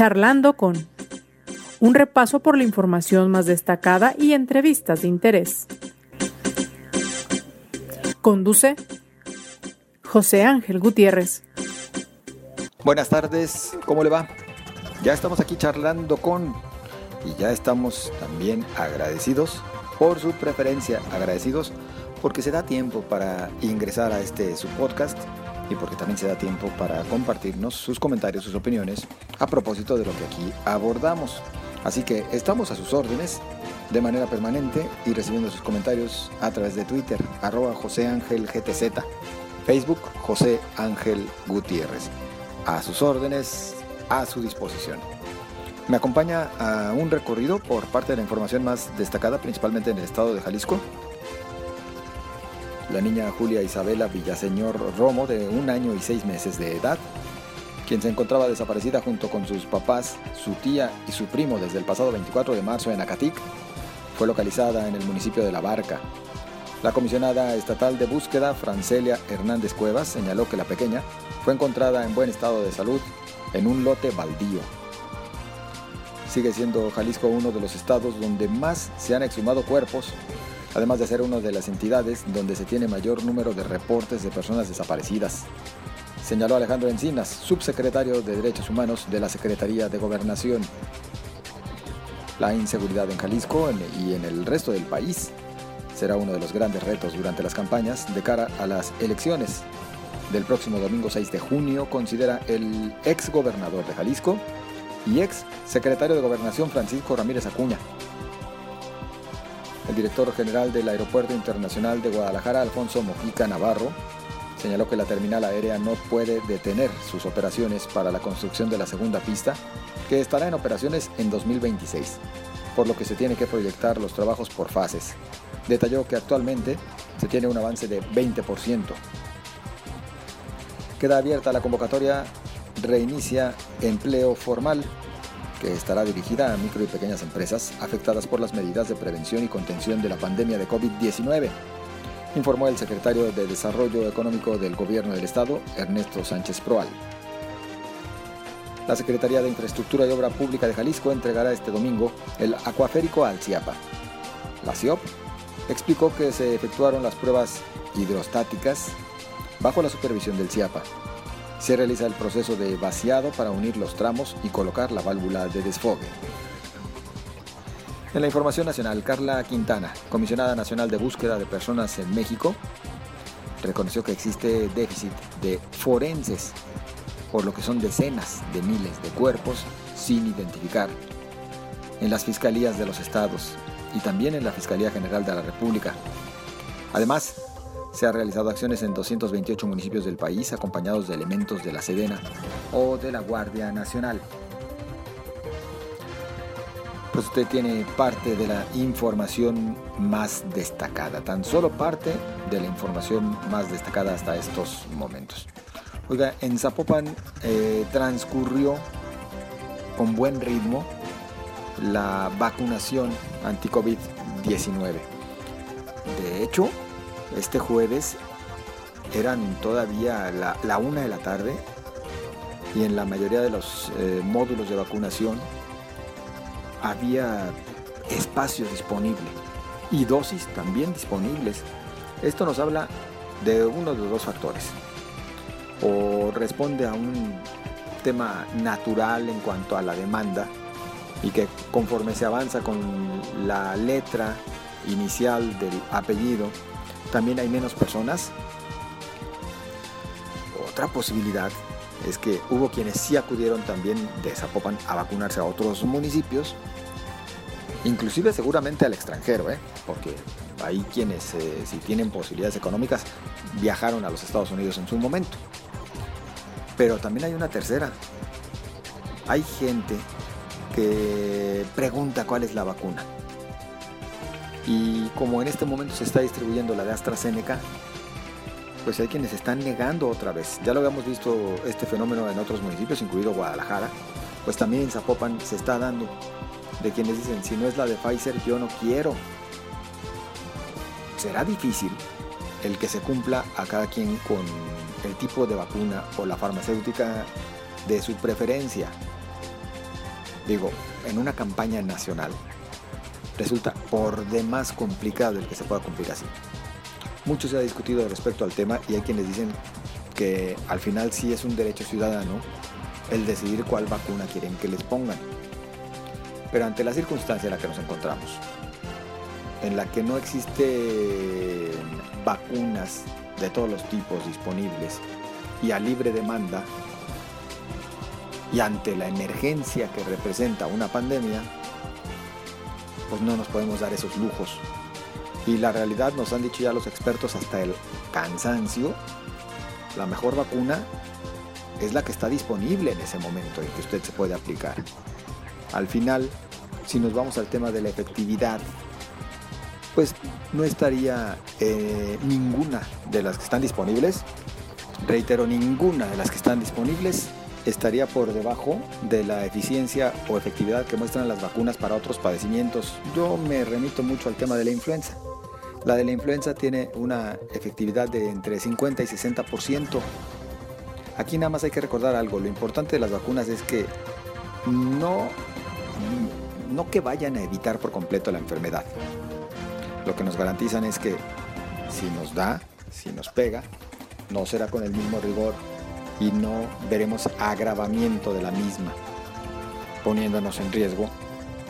Charlando con un repaso por la información más destacada y entrevistas de interés. Conduce José Ángel Gutiérrez. Buenas tardes, ¿cómo le va? Ya estamos aquí charlando con y ya estamos también agradecidos por su preferencia, agradecidos porque se da tiempo para ingresar a este su podcast y porque también se da tiempo para compartirnos sus comentarios, sus opiniones a propósito de lo que aquí abordamos. Así que estamos a sus órdenes de manera permanente y recibiendo sus comentarios a través de Twitter, arroba José Ángel GTZ, Facebook José Ángel Gutiérrez. A sus órdenes, a su disposición. Me acompaña a un recorrido por parte de la información más destacada, principalmente en el estado de Jalisco. La niña Julia Isabela Villaseñor Romo, de un año y seis meses de edad, quien se encontraba desaparecida junto con sus papás, su tía y su primo desde el pasado 24 de marzo en Acatic, fue localizada en el municipio de La Barca. La comisionada estatal de búsqueda, Francelia Hernández Cuevas, señaló que la pequeña fue encontrada en buen estado de salud en un lote baldío. Sigue siendo Jalisco uno de los estados donde más se han exhumado cuerpos, además de ser una de las entidades donde se tiene mayor número de reportes de personas desaparecidas señaló Alejandro Encinas, subsecretario de Derechos Humanos de la Secretaría de Gobernación. La inseguridad en Jalisco y en el resto del país será uno de los grandes retos durante las campañas de cara a las elecciones del próximo domingo 6 de junio, considera el ex gobernador de Jalisco y ex secretario de Gobernación Francisco Ramírez Acuña. El director general del Aeropuerto Internacional de Guadalajara, Alfonso Mojica Navarro, señaló que la terminal aérea no puede detener sus operaciones para la construcción de la segunda pista, que estará en operaciones en 2026, por lo que se tiene que proyectar los trabajos por fases. Detalló que actualmente se tiene un avance de 20%. Queda abierta la convocatoria Reinicia Empleo Formal, que estará dirigida a micro y pequeñas empresas afectadas por las medidas de prevención y contención de la pandemia de COVID-19 informó el secretario de Desarrollo Económico del Gobierno del Estado, Ernesto Sánchez Proal. La Secretaría de Infraestructura y Obra Pública de Jalisco entregará este domingo el acuaférico al CIAPA. La CIOP explicó que se efectuaron las pruebas hidrostáticas bajo la supervisión del CIAPA. Se realiza el proceso de vaciado para unir los tramos y colocar la válvula de desfogue. En la información nacional, Carla Quintana, comisionada nacional de búsqueda de personas en México, reconoció que existe déficit de forenses, por lo que son decenas de miles de cuerpos sin identificar en las fiscalías de los estados y también en la Fiscalía General de la República. Además, se han realizado acciones en 228 municipios del país acompañados de elementos de la Sedena o de la Guardia Nacional pues usted tiene parte de la información más destacada, tan solo parte de la información más destacada hasta estos momentos. Oiga, en Zapopan eh, transcurrió con buen ritmo la vacunación anti-COVID-19. De hecho, este jueves eran todavía la, una de la tarde y en la mayoría de los eh, módulos de vacunación había espacio disponible y dosis también disponibles. Esto nos habla de uno de dos factores. O responde a un tema natural en cuanto a la demanda y que conforme se avanza con la letra inicial del apellido, también hay menos personas. Otra posibilidad es que hubo quienes sí acudieron también de Zapopan a vacunarse a otros municipios inclusive seguramente al extranjero, ¿eh? porque hay quienes, eh, si tienen posibilidades económicas, viajaron a los Estados Unidos en su momento. Pero también hay una tercera. Hay gente que pregunta cuál es la vacuna. Y como en este momento se está distribuyendo la de AstraZeneca, pues hay quienes están negando otra vez. Ya lo habíamos visto este fenómeno en otros municipios, incluido Guadalajara, pues también en Zapopan se está dando de quienes dicen, si no es la de Pfizer, yo no quiero. Será difícil el que se cumpla a cada quien con el tipo de vacuna o la farmacéutica de su preferencia. digo, en una campaña nacional, resulta por demás complicado el que se pueda cumplir así. Mucho se ha discutido respecto al tema y hay quienes dicen que al final sí es un derecho ciudadano el decidir cuál vacuna quieren que les pongan. Pero ante la circunstancia en la que nos encontramos, en la que no existen vacunas de todos los tipos disponibles y a libre demanda, y ante la emergencia que representa una pandemia, pues no nos podemos dar esos lujos. Y la realidad nos han dicho ya los expertos hasta el cansancio, la mejor vacuna es la que está disponible en ese momento y que usted se puede aplicar. Al final, si nos vamos al tema de la efectividad, pues no estaría eh, ninguna de las que están disponibles, reitero, ninguna de las que están disponibles estaría por debajo de la eficiencia o efectividad que muestran las vacunas para otros padecimientos. Yo me remito mucho al tema de la influenza. La de la influenza tiene una efectividad de entre 50 y 60%. Aquí nada más hay que recordar algo. Lo importante de las vacunas es que no, no que vayan a evitar por completo la enfermedad. Lo que nos garantizan es que si nos da, si nos pega, no será con el mismo rigor y no veremos agravamiento de la misma, poniéndonos en riesgo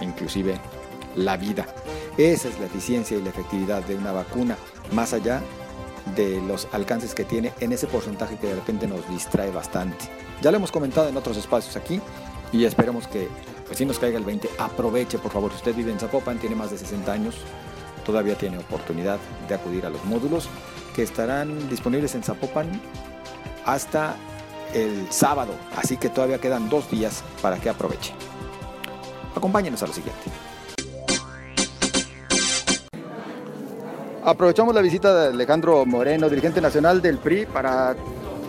inclusive la vida. Esa es la eficiencia y la efectividad de una vacuna, más allá de los alcances que tiene en ese porcentaje que de repente nos distrae bastante. Ya lo hemos comentado en otros espacios aquí y esperemos que pues, si nos caiga el 20, aproveche por favor. Si usted vive en Zapopan, tiene más de 60 años, todavía tiene oportunidad de acudir a los módulos que estarán disponibles en Zapopan hasta el sábado, así que todavía quedan dos días para que aproveche. Acompáñenos a lo siguiente. Aprovechamos la visita de Alejandro Moreno, dirigente nacional del PRI, para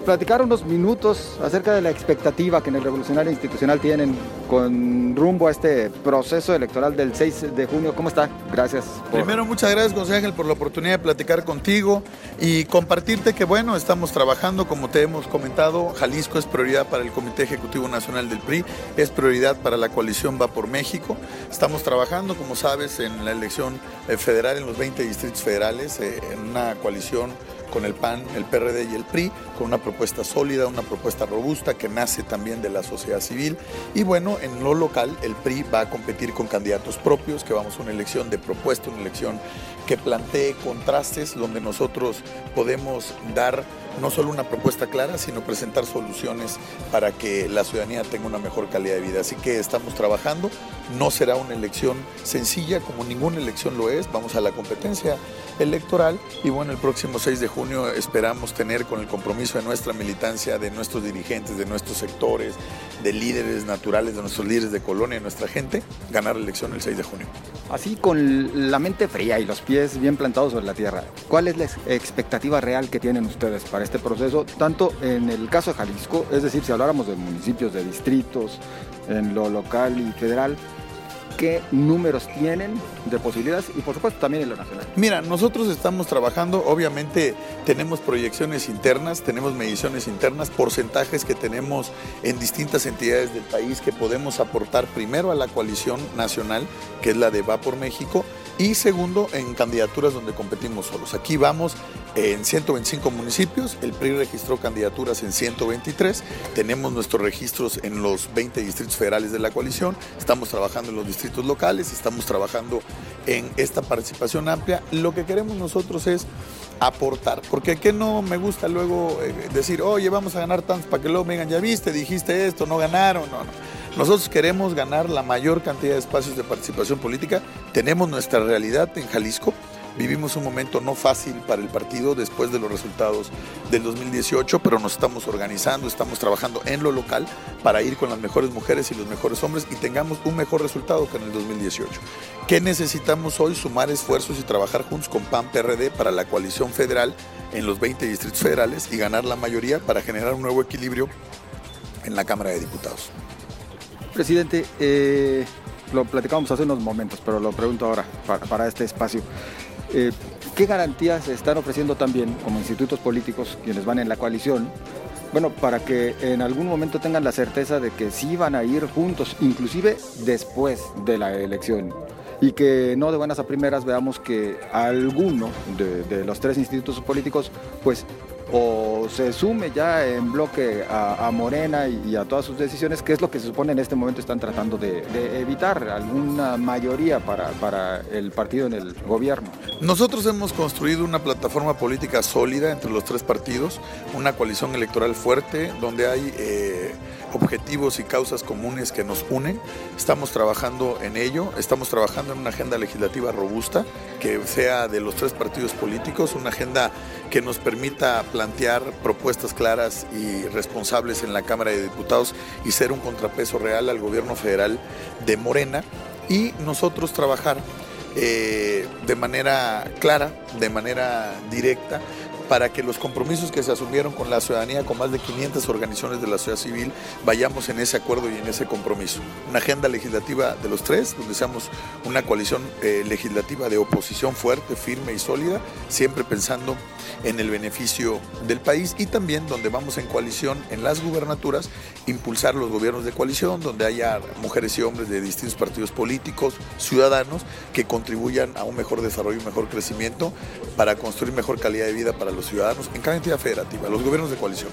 platicar unos minutos acerca de la expectativa que en el Revolucionario Institucional tienen con rumbo a este proceso electoral del 6 de junio. ¿Cómo está? Gracias. Primero, muchas gracias, José Ángel, por la oportunidad de platicar contigo y compartirte que, bueno, estamos trabajando, como te hemos comentado, Jalisco es prioridad para el Comité Ejecutivo Nacional del PRI, es prioridad para la coalición Va por México. Estamos trabajando, como sabes, en la elección eh, federal en los 20 distritos federales, eh, en una coalición con el PAN, el PRD y el PRI, con una propuesta sólida, una propuesta robusta que nace también de la sociedad civil. Y bueno, en lo local el PRI va a competir con candidatos propios, que vamos a una elección de propuesta, una elección que plantee contrastes donde nosotros podemos dar no solo una propuesta clara, sino presentar soluciones para que la ciudadanía tenga una mejor calidad de vida. Así que estamos trabajando, no será una elección sencilla como ninguna elección lo es, vamos a la competencia electoral y bueno, el próximo 6 de junio esperamos tener con el compromiso de nuestra militancia, de nuestros dirigentes, de nuestros sectores, de líderes naturales, de nuestros líderes de colonia, de nuestra gente, ganar la elección el 6 de junio. Así con la mente fría y los pies bien plantados sobre la tierra, ¿cuál es la expectativa real que tienen ustedes para este proceso, tanto en el caso de Jalisco, es decir, si habláramos de municipios, de distritos, en lo local y federal, qué números tienen de posibilidades y por supuesto también en lo nacional. Mira, nosotros estamos trabajando, obviamente tenemos proyecciones internas, tenemos mediciones internas, porcentajes que tenemos en distintas entidades del país que podemos aportar primero a la coalición nacional, que es la de Va por México, y segundo en candidaturas donde competimos solos. Aquí vamos en 125 municipios, el PRI registró candidaturas en 123, tenemos nuestros registros en los 20 distritos federales de la coalición, estamos trabajando en los distritos locales, estamos trabajando en esta participación amplia. Lo que queremos nosotros es aportar, porque que no me gusta luego eh, decir, oye, vamos a ganar tantos para que luego me digan, ya viste, dijiste esto, no ganaron, no, no. Nosotros queremos ganar la mayor cantidad de espacios de participación política, tenemos nuestra realidad en Jalisco, Vivimos un momento no fácil para el partido después de los resultados del 2018, pero nos estamos organizando, estamos trabajando en lo local para ir con las mejores mujeres y los mejores hombres y tengamos un mejor resultado que en el 2018. ¿Qué necesitamos hoy? Sumar esfuerzos y trabajar juntos con PAN PRD para la coalición federal en los 20 distritos federales y ganar la mayoría para generar un nuevo equilibrio en la Cámara de Diputados. Presidente, eh, lo platicábamos hace unos momentos, pero lo pregunto ahora para este espacio. Eh, ¿Qué garantías están ofreciendo también como institutos políticos quienes van en la coalición Bueno, para que en algún momento tengan la certeza de que sí van a ir juntos, inclusive después de la elección. Y que no de buenas a primeras veamos que alguno de, de los tres institutos políticos pues o se sume ya en bloque a, Morena y, a todas sus decisiones, que es lo que se supone en este momento están tratando de, evitar, alguna mayoría para, para, el partido en el gobierno. Nosotros hemos construido una plataforma política sólida entre los tres partidos, una coalición electoral fuerte, donde hay... Eh, objetivos y causas comunes que nos unen. Estamos trabajando en ello, estamos trabajando en una agenda legislativa robusta que sea de los tres partidos políticos, una agenda que nos permita plantear propuestas claras y responsables en la Cámara de Diputados y ser un contrapeso real al gobierno federal de Morena y nosotros trabajar eh, de manera clara, de manera directa, para que los compromisos que se asumieron con la ciudadanía, con más de 500 organizaciones de la sociedad civil, vayamos en ese acuerdo y en ese compromiso. Una agenda legislativa de los tres, donde seamos una coalición eh, legislativa de oposición fuerte, firme y sólida, siempre pensando en el beneficio del país y también donde vamos en coalición en las gubernaturas, impulsar los gobiernos de coalición, donde haya mujeres y hombres de distintos partidos políticos, ciudadanos, que contribuyan a un mejor desarrollo, un mejor crecimiento para construir mejor calidad de vida para los ciudadanos en cada entidad federativa, los gobiernos de coalición.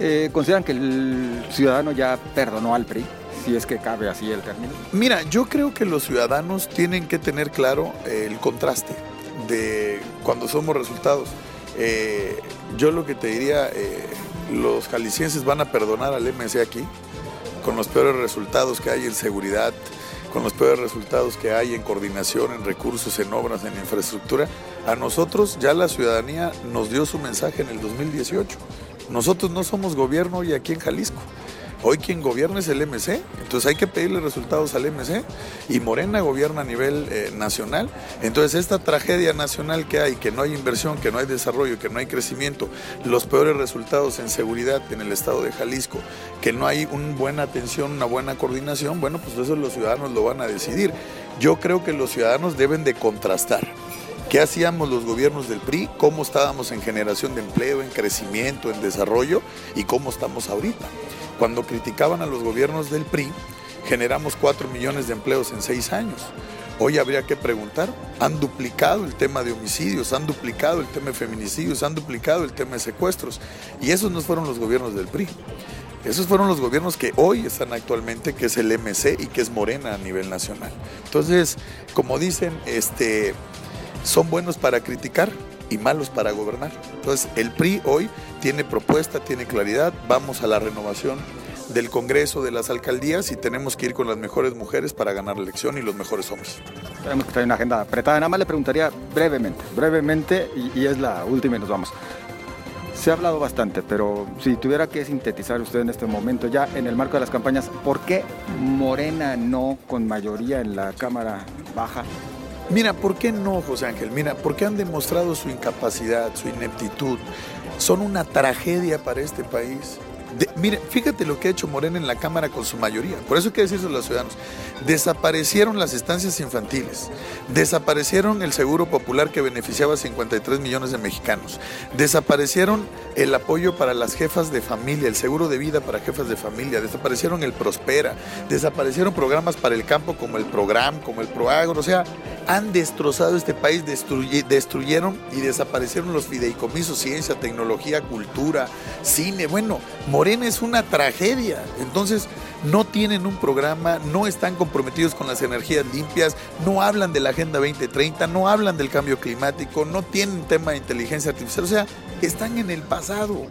Eh, ¿Consideran que el ciudadano ya perdonó al PRI? Si es que cabe así el término. Mira, yo creo que los ciudadanos tienen que tener claro el contraste de cuando somos resultados. Eh, yo lo que te diría, eh, los jaliscienses van a perdonar al MC aquí con los peores resultados que hay en seguridad, con los peores resultados que hay en coordinación, en recursos, en obras, en infraestructura. A nosotros ya la ciudadanía nos dio su mensaje en el 2018. Nosotros no somos gobierno hoy aquí en Jalisco. Hoy quien gobierna es el MC, entonces hay que pedirle resultados al MC y Morena gobierna a nivel eh, nacional. Entonces esta tragedia nacional que hay, que no hay inversión, que no hay desarrollo, que no hay crecimiento, los peores resultados en seguridad en el estado de Jalisco, que no hay una buena atención, una buena coordinación, bueno, pues eso los ciudadanos lo van a decidir. Yo creo que los ciudadanos deben de contrastar. ¿Qué hacíamos los gobiernos del PRI? ¿Cómo estábamos en generación de empleo, en crecimiento, en desarrollo? ¿Y cómo estamos ahorita? Cuando criticaban a los gobiernos del PRI, generamos 4 millones de empleos en 6 años. Hoy habría que preguntar, han duplicado el tema de homicidios, han duplicado el tema de feminicidios, han duplicado el tema de secuestros. Y esos no fueron los gobiernos del PRI. Esos fueron los gobiernos que hoy están actualmente, que es el MC y que es Morena a nivel nacional. Entonces, como dicen, este, son buenos para criticar, y malos para gobernar. Entonces, el PRI hoy tiene propuesta, tiene claridad, vamos a la renovación del Congreso, de las alcaldías y tenemos que ir con las mejores mujeres para ganar la elección y los mejores hombres. Tenemos que traer una agenda apretada. Nada más le preguntaría brevemente, brevemente y, y es la última y nos vamos. Se ha hablado bastante, pero si tuviera que sintetizar usted en este momento, ya en el marco de las campañas, ¿por qué Morena no con mayoría en la Cámara Baja Mira, ¿por qué no, José Ángel? Mira, porque han demostrado su incapacidad, su ineptitud. Son una tragedia para este país. Mire, fíjate lo que ha hecho Morena en la Cámara con su mayoría. Por eso hay que decirse a los ciudadanos. Desaparecieron las estancias infantiles. Desaparecieron el seguro popular que beneficiaba a 53 millones de mexicanos. Desaparecieron el apoyo para las jefas de familia, el seguro de vida para jefas de familia. Desaparecieron el Prospera. Desaparecieron programas para el campo como el Program, como el Proagro. O sea, han destrozado este país, destruyeron y desaparecieron los fideicomisos, ciencia, tecnología, cultura, cine. Bueno, Morena es una tragedia. Entonces, no tienen un programa, no están comprometidos con las energías limpias, no hablan de la Agenda 2030, no hablan del cambio climático, no tienen tema de inteligencia artificial. O sea, están en el pasado.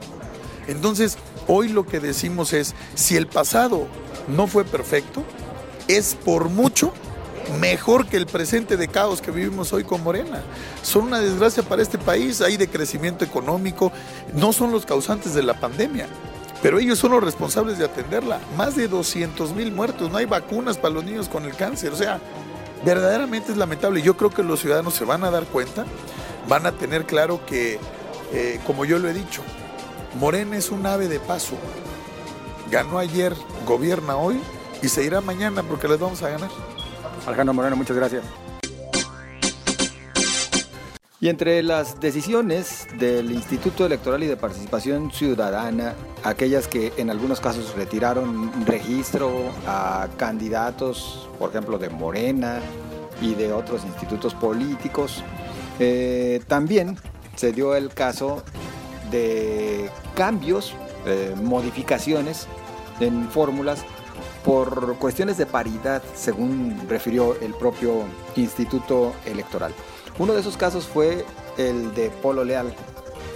Entonces, hoy lo que decimos es, si el pasado no fue perfecto, es por mucho mejor que el presente de caos que vivimos hoy con Morena. Son una desgracia para este país, hay de crecimiento económico, no son los causantes de la pandemia. Pero ellos son los responsables de atenderla. Más de 200 mil muertos, no hay vacunas para los niños con el cáncer. O sea, verdaderamente es lamentable. Yo creo que los ciudadanos se van a dar cuenta, van a tener claro que, eh, como yo lo he dicho, Morena es un ave de paso. Ganó ayer, gobierna hoy y se irá mañana porque les vamos a ganar. Alejandro Moreno, muchas gracias. Y entre las decisiones del Instituto Electoral y de Participación Ciudadana, aquellas que en algunos casos retiraron registro a candidatos, por ejemplo, de Morena y de otros institutos políticos, eh, también se dio el caso de cambios, eh, modificaciones en fórmulas por cuestiones de paridad, según refirió el propio Instituto Electoral. Uno de esos casos fue el de Polo Leal,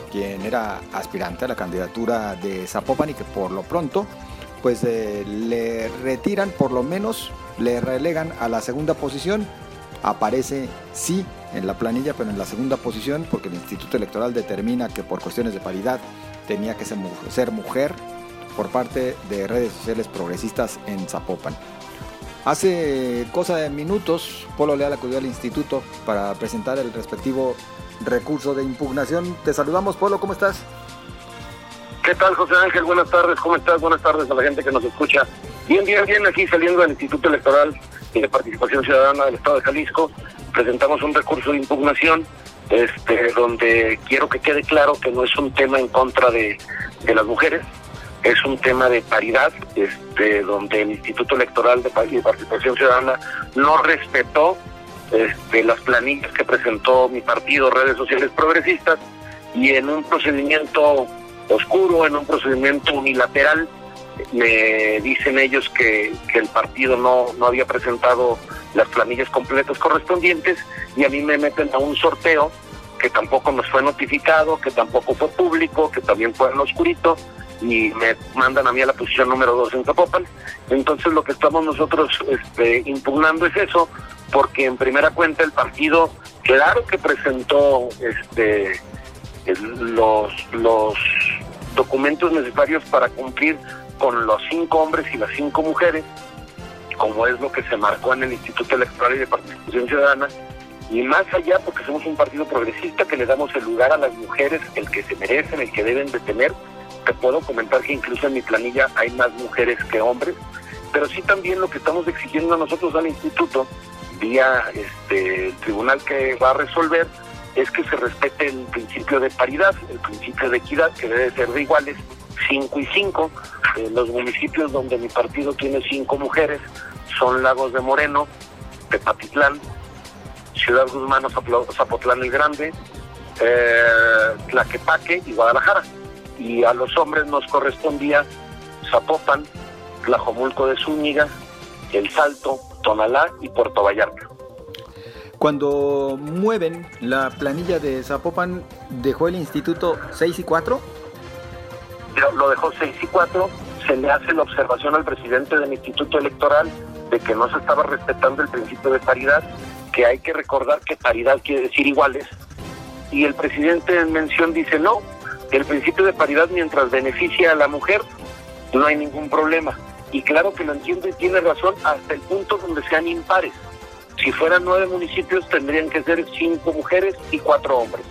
quien era aspirante a la candidatura de Zapopan y que por lo pronto pues eh, le retiran, por lo menos le relegan a la segunda posición. Aparece sí en la planilla, pero en la segunda posición porque el Instituto Electoral determina que por cuestiones de paridad tenía que ser mujer por parte de redes sociales progresistas en Zapopan. Hace cosa de minutos, Polo Leal acudió al instituto para presentar el respectivo recurso de impugnación. Te saludamos, Polo, ¿cómo estás? ¿Qué tal, José Ángel? Buenas tardes, ¿cómo estás? Buenas tardes a la gente que nos escucha. Bien, bien, bien, aquí saliendo del Instituto Electoral y de Participación Ciudadana del Estado de Jalisco, presentamos un recurso de impugnación este, donde quiero que quede claro que no es un tema en contra de, de las mujeres, es un tema de paridad, este, donde el Instituto Electoral de Participación Ciudadana no respetó este, las planillas que presentó mi partido, redes sociales progresistas, y en un procedimiento oscuro, en un procedimiento unilateral, me dicen ellos que, que el partido no, no había presentado las planillas completas correspondientes y a mí me meten a un sorteo que tampoco nos fue notificado, que tampoco fue público, que también fue en oscurito, y me mandan a mí a la posición número dos en Zapopan. Entonces lo que estamos nosotros este, impugnando es eso, porque en primera cuenta el partido, claro que presentó este los, los documentos necesarios para cumplir con los cinco hombres y las cinco mujeres, como es lo que se marcó en el Instituto Electoral y de Participación Ciudadana, y más allá porque somos un partido progresista que le damos el lugar a las mujeres, el que se merecen, el que deben de tener, te puedo comentar que incluso en mi planilla hay más mujeres que hombres, pero sí también lo que estamos exigiendo nosotros al instituto, vía este, tribunal que va a resolver, es que se respete el principio de paridad, el principio de equidad, que debe ser de iguales, 5 y 5. En los municipios donde mi partido tiene cinco mujeres son Lagos de Moreno, Tepatitlán, Ciudad Guzmán, Zapotlán el Grande, eh, Tlaquepaque y Guadalajara y a los hombres nos correspondía Zapopan, Tlajomulco de Zúñiga, El Salto, Tonalá y Puerto Vallarta. Cuando mueven la planilla de Zapopan, ¿dejó el instituto 6 y 4? Lo dejó 6 y 4. Se le hace la observación al presidente del instituto electoral de que no se estaba respetando el principio de paridad, que hay que recordar que paridad quiere decir iguales. Y el presidente en mención dice, no, el principio de paridad mientras beneficia a la mujer, no hay ningún problema. Y claro que lo entiendo y tiene razón hasta el punto donde sean impares. Si fueran nueve municipios tendrían que ser cinco mujeres y cuatro hombres.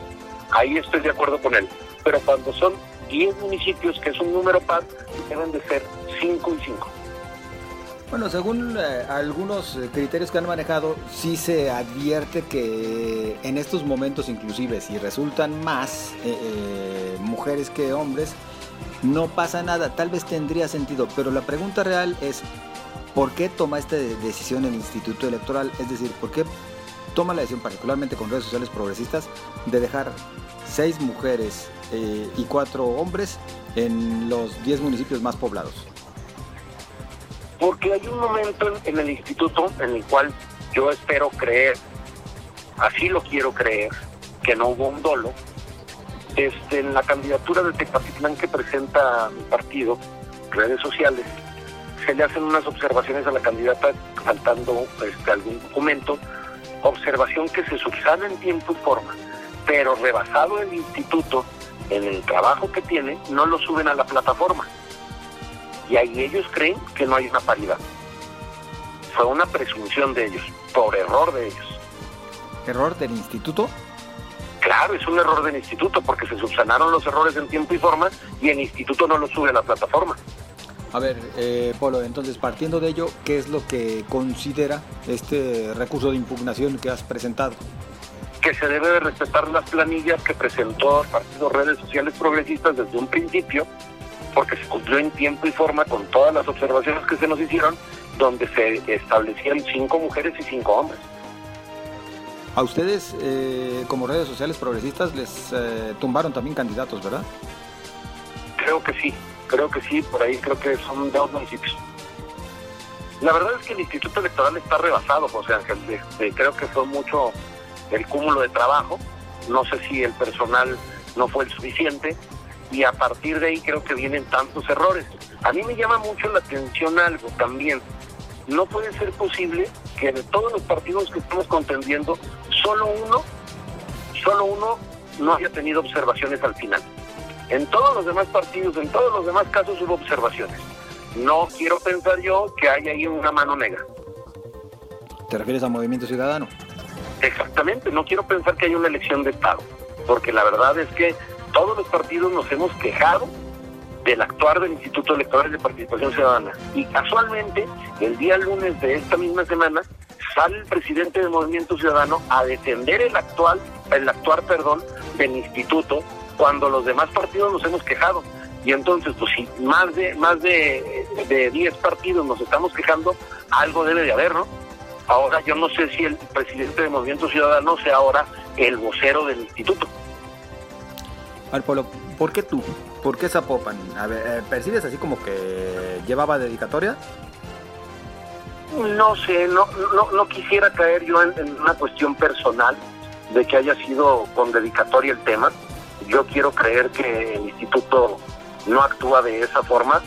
Ahí estoy de acuerdo con él. Pero cuando son diez municipios, que es un número par, deben de ser cinco y cinco. Bueno, según eh, algunos eh, criterios que han manejado, sí se advierte que en estos momentos inclusive si resultan más eh, mujeres que hombres, no pasa nada, tal vez tendría sentido, pero la pregunta real es, ¿por qué toma esta decisión el Instituto Electoral? Es decir, ¿por qué toma la decisión, particularmente con redes sociales progresistas, de dejar seis mujeres y cuatro hombres en los diez municipios más poblados? Porque hay un momento en, el instituto en el cual yo espero creer, así lo quiero creer, que no hubo un dolo. Este, en la candidatura de Tepatitlán que presenta mi partido, redes sociales, se le hacen unas observaciones a la candidata faltando este, algún documento, observación que se subsana en tiempo y forma, pero rebasado el instituto en el trabajo que tiene, no lo suben a la plataforma y ahí ellos creen que no hay una paridad. Fue una presunción de ellos, por error de ellos. ¿Error del instituto? Claro, es un error del instituto porque se subsanaron los errores en tiempo y forma y el instituto no lo sube a la plataforma. A ver, eh, Polo, entonces partiendo de ello, ¿qué es lo que considera este recurso de impugnación que has presentado? Que que se debe de respetar las planillas que presentó el Partido Redes Sociales Progresistas desde un principio, porque se cumplió en tiempo y forma con todas las observaciones que se nos hicieron, donde se establecían cinco mujeres y cinco hombres. A ustedes, eh, como redes sociales progresistas, les eh, tumbaron también candidatos, ¿verdad? Creo que sí, creo que sí, por ahí creo que son dos municipios. La verdad es que el Instituto Electoral está rebasado, José Ángel. Este, creo que fue mucho el cúmulo de trabajo. No sé si el personal no fue el suficiente y a partir de ahí creo que vienen tantos errores. A mí me llama mucho la atención algo también. No puede ser posible que de todos los partidos que estamos contendiendo, solo uno, solo uno no haya tenido observaciones al final. En todos los demás partidos, en todos los demás casos hubo observaciones. No quiero pensar yo que hay ahí una mano negra. ¿Te refieres a Movimiento Ciudadano? Exactamente, no quiero pensar que hay una elección de Estado, porque la verdad es que todos los partidos nos hemos quejado del actuar del Instituto Electoral de Participación Ciudadana. Y casualmente, el día lunes de esta misma semana, sale el presidente del Movimiento Ciudadano a defender el actual, el actuar, perdón, del instituto, cuando los demás partidos nos hemos quejado. Y entonces, pues si más de más de, de 10 partidos nos estamos quejando, algo debe de haber, ¿no? Ahora yo no sé si el presidente del Movimiento Ciudadano sea ahora el vocero del instituto. Polo, ¿por qué tú? ¿Por qué Zapopan? A ver, eh, ¿percibes así como que llevaba dedicatoria? No sé, no, no, no quisiera caer yo en, en, una cuestión personal de que haya sido con dedicatoria el tema. Yo quiero creer que el instituto no actúa de esa forma,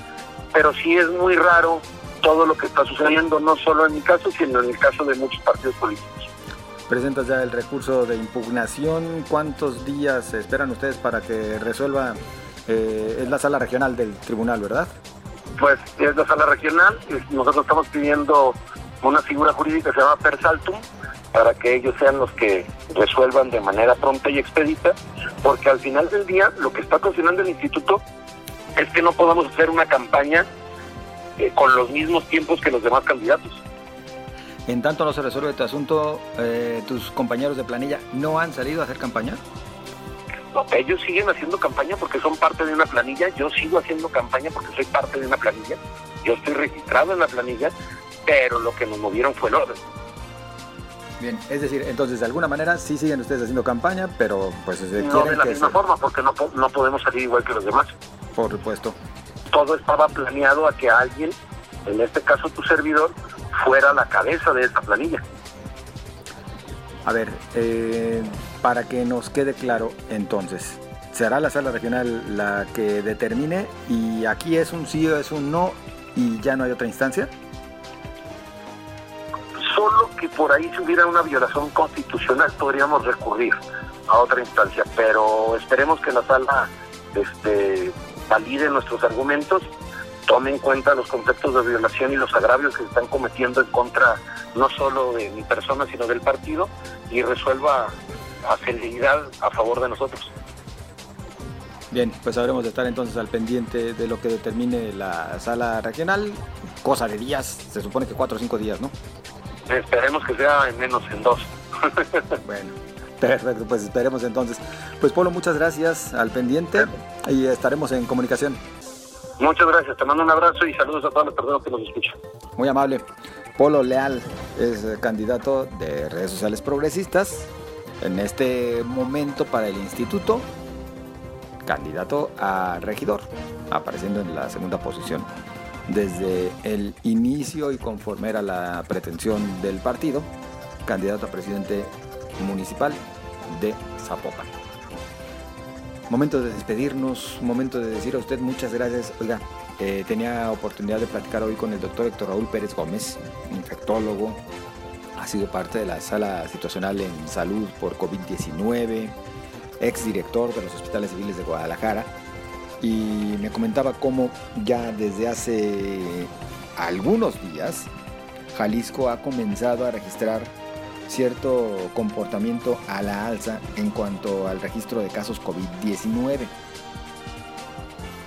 pero sí es muy raro todo lo que está sucediendo, no solo en mi caso, sino en el caso de muchos partidos políticos. Presentas ya el recurso de impugnación. ¿Cuántos días esperan ustedes para que resuelva? Eh, es la sala regional del tribunal, ¿verdad? Pues es la sala regional. Nosotros estamos pidiendo una figura jurídica que se llama Persaltum para que ellos sean los que resuelvan de manera pronta y expedita, porque al final del día lo que está ocasionando el instituto es que no podamos hacer una campaña eh, con los mismos tiempos que los demás candidatos. En tanto no se resuelve este asunto, eh, ¿tus compañeros de planilla no han salido a hacer campaña? No, ellos siguen haciendo campaña porque son parte de una planilla, yo sigo haciendo campaña porque soy parte de una planilla, yo estoy registrado en la planilla, pero lo que nos movieron fue el orden. Bien, es decir, entonces de alguna manera sí siguen ustedes haciendo campaña, pero pues... No de la misma se... forma, porque no, no podemos salir igual que los demás. Por supuesto. Todo estaba planeado a que alguien, en este caso tu servidor, fuera la cabeza de esta planilla. A ver, eh, para que nos quede claro entonces, ¿será la sala regional la que determine y aquí es un sí o es un no y ya no hay otra instancia? Solo que por ahí si hubiera una violación constitucional podríamos recurrir a otra instancia, pero esperemos que la sala este, valide nuestros argumentos tome en cuenta los conceptos de violación y los agravios que se están cometiendo en contra no solo de mi persona, sino del partido, y resuelva a celeridad a favor de nosotros. Bien, pues habremos de estar entonces al pendiente de lo que determine la sala regional, cosa de días, se supone que cuatro o cinco días, ¿no? Esperemos que sea en menos, en dos. bueno. Perfecto, pues esperemos entonces. Pues Polo, muchas gracias al pendiente y estaremos en comunicación. Muchas gracias, te mando un abrazo y saludos a todas las personas que nos escuchan. Muy amable. Polo Leal es candidato de redes sociales progresistas. En este momento para el instituto, candidato a regidor, apareciendo en la segunda posición. Desde el inicio y conforme era la pretensión del partido, candidato a presidente municipal de Zapopan. Momento de despedirnos, momento de decir a usted muchas gracias. Oiga, eh, tenía oportunidad de platicar hoy con el doctor Héctor Raúl Pérez Gómez, infectólogo, ha sido parte de la sala situacional en salud por COVID-19, ex director de los hospitales civiles de Guadalajara, y me comentaba cómo ya desde hace algunos días Jalisco ha comenzado a registrar cierto comportamiento a la alza en cuanto al registro de casos COVID-19.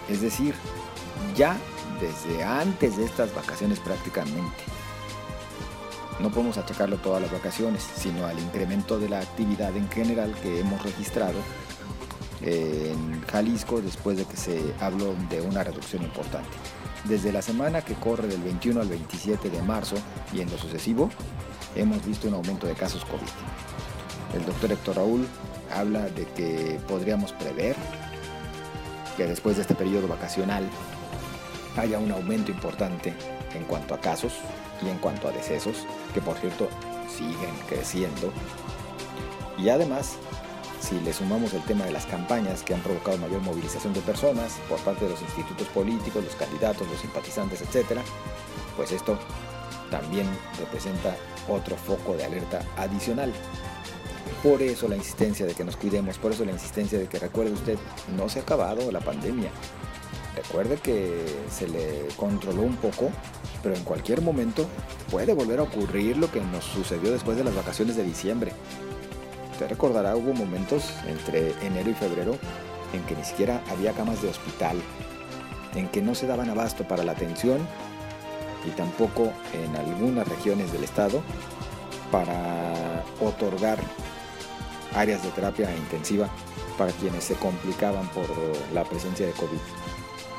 Es decir, ya desde antes de estas vacaciones prácticamente. no podemos achacarlo todas las vacaciones, sino al incremento de la actividad en general que hemos registrado en Jalisco después de que se habló de una reducción importante. Desde la semana que corre del 21 al 27 de marzo y en lo sucesivo, hemos visto un aumento de casos COVID. El doctor Héctor Raúl habla de que podríamos prever que después de este periodo vacacional haya un aumento importante en cuanto a casos y en cuanto a decesos, que por cierto siguen creciendo. Y además si le sumamos el tema de las campañas que han provocado mayor movilización de personas por parte de los institutos políticos, los candidatos, los simpatizantes, etc., pues esto también representa otro foco de alerta adicional. Por eso la insistencia de que nos cuidemos, por eso la insistencia de que recuerde usted, no se ha acabado la pandemia. Recuerde que se le controló un poco, pero en cualquier momento puede volver a ocurrir lo que nos sucedió después de las vacaciones de diciembre. Usted recordará, hubo momentos entre enero y febrero en que ni siquiera había camas de hospital, en que no se daban abasto para la atención y tampoco en algunas regiones del estado para otorgar áreas de terapia intensiva para quienes se complicaban por la presencia de COVID.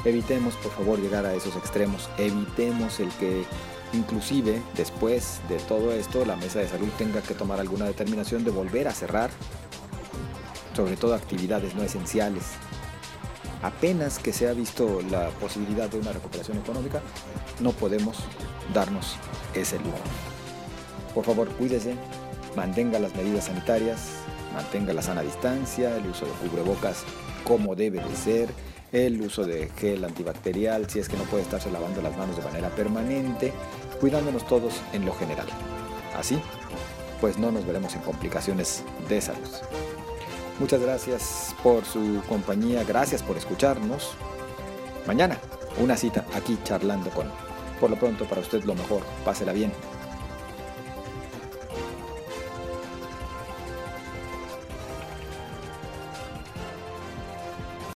Evitemos, por favor, llegar a esos extremos. Evitemos el que Inclusive, después de todo esto, la mesa de salud tenga que tomar alguna determinación de volver a cerrar, sobre todo actividades no esenciales. Apenas que se ha visto la posibilidad de una recuperación económica, no podemos darnos ese lujo. Por favor, cuídese, mantenga las medidas sanitarias, mantenga la sana distancia, el uso de cubrebocas como debe de ser, el uso de gel antibacterial si es que no puede estarse lavando las manos de manera permanente, cuidándonos todos en lo general. Así, pues no nos veremos en complicaciones de salud. Muchas gracias por su compañía, gracias por escucharnos. Mañana, una cita aquí charlando con. Por lo pronto, para usted lo mejor, pásela bien.